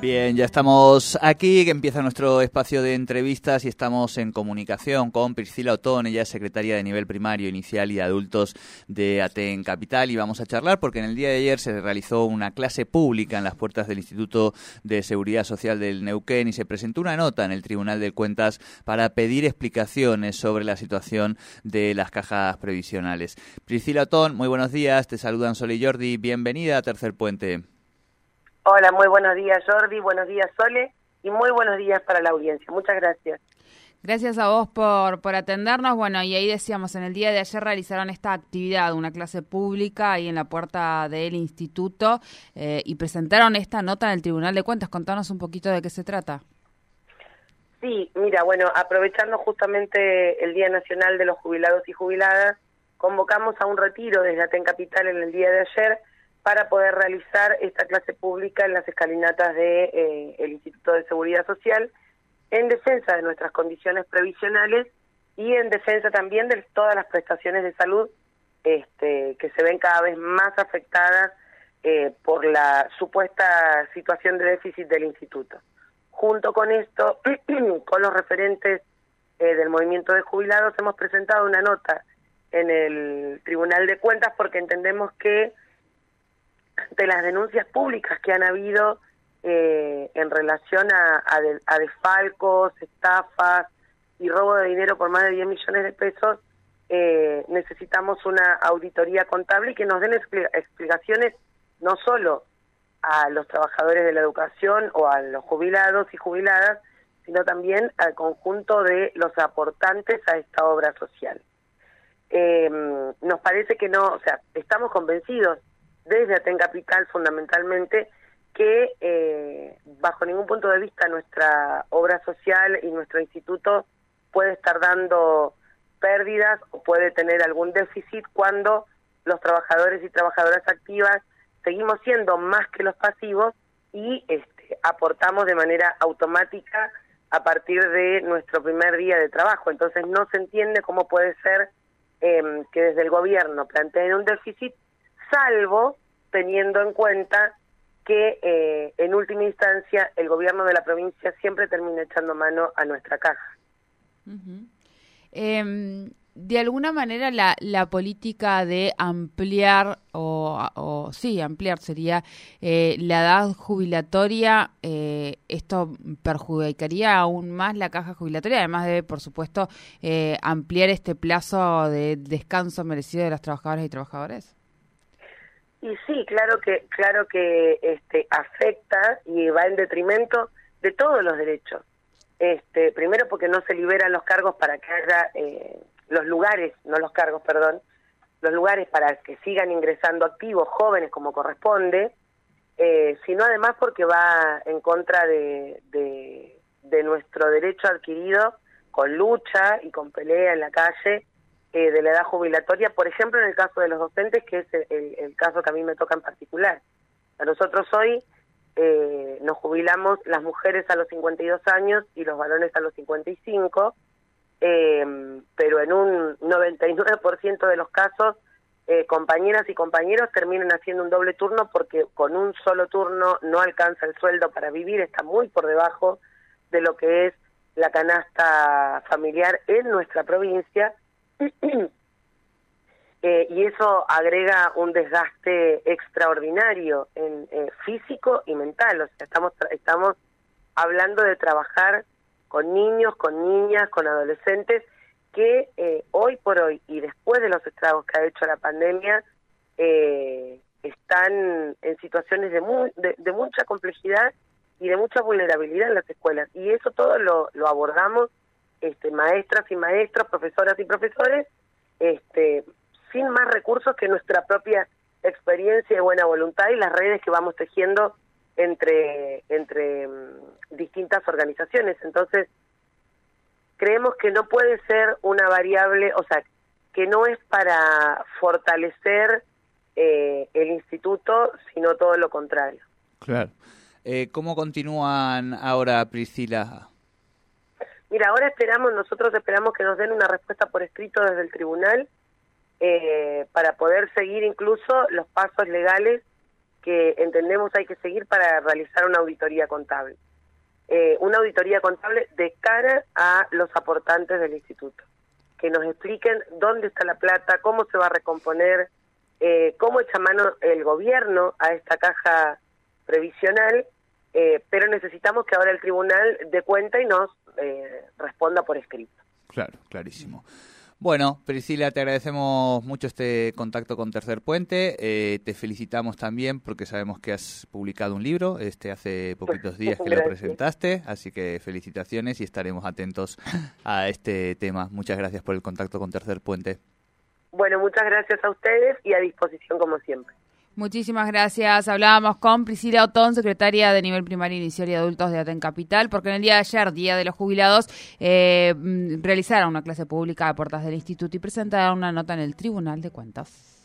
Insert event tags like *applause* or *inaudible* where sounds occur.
Bien, ya estamos aquí, que empieza nuestro espacio de entrevistas y estamos en comunicación con Priscila Otón, ella es secretaria de nivel primario, inicial y adultos de Aten Capital y vamos a charlar porque en el día de ayer se realizó una clase pública en las puertas del Instituto de Seguridad Social del Neuquén y se presentó una nota en el Tribunal de Cuentas para pedir explicaciones sobre la situación de las cajas previsionales. Priscila Otón, muy buenos días, te saludan Sol y Jordi, bienvenida a Tercer Puente. Hola, muy buenos días Jordi, buenos días Sole y muy buenos días para la audiencia. Muchas gracias. Gracias a vos por, por atendernos. Bueno, y ahí decíamos, en el día de ayer realizaron esta actividad, una clase pública ahí en la puerta del instituto eh, y presentaron esta nota en el Tribunal de Cuentas. Contanos un poquito de qué se trata. Sí, mira, bueno, aprovechando justamente el Día Nacional de los Jubilados y Jubiladas, convocamos a un retiro desde Aten Capital en el día de ayer para poder realizar esta clase pública en las escalinatas del de, eh, Instituto de Seguridad Social en defensa de nuestras condiciones previsionales y en defensa también de todas las prestaciones de salud este, que se ven cada vez más afectadas eh, por la supuesta situación de déficit del instituto. Junto con esto, *clears throat* con los referentes eh, del movimiento de jubilados, hemos presentado una nota en el Tribunal de Cuentas porque entendemos que de las denuncias públicas que han habido eh, en relación a, a, desfalcos, estafas y robo de dinero por más de 10 millones de pesos, eh, necesitamos una auditoría contable y que nos den explicaciones no solo a los trabajadores de la educación o a los jubilados y jubiladas, sino también al conjunto de los aportantes a esta obra social. Eh, nos parece que no, o sea, estamos convencidos desde Aten Capital fundamentalmente, que eh, bajo ningún punto de vista nuestra obra social y nuestro instituto puede estar dando pérdidas o puede tener algún déficit cuando los trabajadores y trabajadoras activas seguimos siendo más que los pasivos y este, aportamos de manera automática a partir de nuestro primer día de trabajo. Entonces no se entiende cómo puede ser eh, que desde el gobierno planteen un déficit salvo teniendo en cuenta que eh, en última instancia el gobierno de la provincia siempre termina echando mano a nuestra caja. Em, de alguna manera la, la política de ampliar o, sí ampliar sería eh, la edad jubilatoria eh, esto perjudicaría aún más la caja jubilatoria. Además de por supuesto ampliar este plazo de descanso merecido de los trabajadores y trabajadores y sí, claro que claro que este afecta y va en detrimento de todos los derechos. Este, primero porque no se liberan los cargos para que haya eh, los lugares, no los cargos, perdón, los lugares para que sigan ingresando activos jóvenes como corresponde, eh, sino además porque va en contra de, de, de nuestro derecho adquirido con lucha y con pelea en la calle eh, de la edad jubilatoria, por ejemplo, en el caso de los docentes, que es el, caso que a mí me toca en particular. A nosotros hoy eh, nos jubilamos las mujeres a los 52 años y los varones a los 55, eh, pero en un 99% de los casos, eh, compañeras y compañeros terminan haciendo un doble turno porque con un solo turno no alcanza el sueldo para vivir, está muy por debajo de lo que es la canasta familiar en nuestra provincia *clears throat* Eh, y eso agrega un desgaste extraordinario en eh, físico y mental. O sea, estamos estamos hablando de trabajar con niños, con niñas, con adolescentes que eh, hoy por hoy y después de los estragos que ha hecho la pandemia están en situaciones de, de, mucha complejidad y de mucha vulnerabilidad en las escuelas. Y eso todo lo abordamos este, maestras y maestros, profesoras y profesores, este, sin más recursos que nuestra propia experiencia y buena voluntad y las redes que vamos tejiendo entre, entre mm, distintas organizaciones. Entonces, creemos que no puede ser una variable, o sea, que no es para fortalecer eh, el instituto, sino todo lo contrario. Claro. Eh, ¿Cómo continúan ahora, Priscila? Mira, ahora esperamos, nosotros esperamos que nos den una respuesta por escrito desde el tribunal eh, para poder seguir incluso los pasos legales que entendemos hay que seguir para realizar una auditoría contable. Eh, una auditoría contable de cara a los aportantes del instituto, que nos expliquen dónde está la plata, cómo se va a recomponer, eh, cómo echa mano el gobierno a esta caja previsional, eh, pero necesitamos que ahora el tribunal dé cuenta y nos responda por escrito. Claro, clarísimo. Bueno, Priscila, te agradecemos mucho este contacto con Tercer Puente. Eh, te felicitamos también porque sabemos que has publicado un libro este hace poquitos *laughs* días que lo presentaste, así que felicitaciones y estaremos atentos a este tema. Muchas gracias por el contacto con Tercer Puente. Bueno, muchas gracias a ustedes y a disposición como siempre. Muchísimas gracias. Hablábamos con Priscila Otón, secretaria de nivel primario inicial y adultos de Aten Capital, porque en el día de ayer, Día de los Jubilados, eh, mm, realizaron una clase pública a puertas del instituto y presentaron una nota en el Tribunal de Cuentas.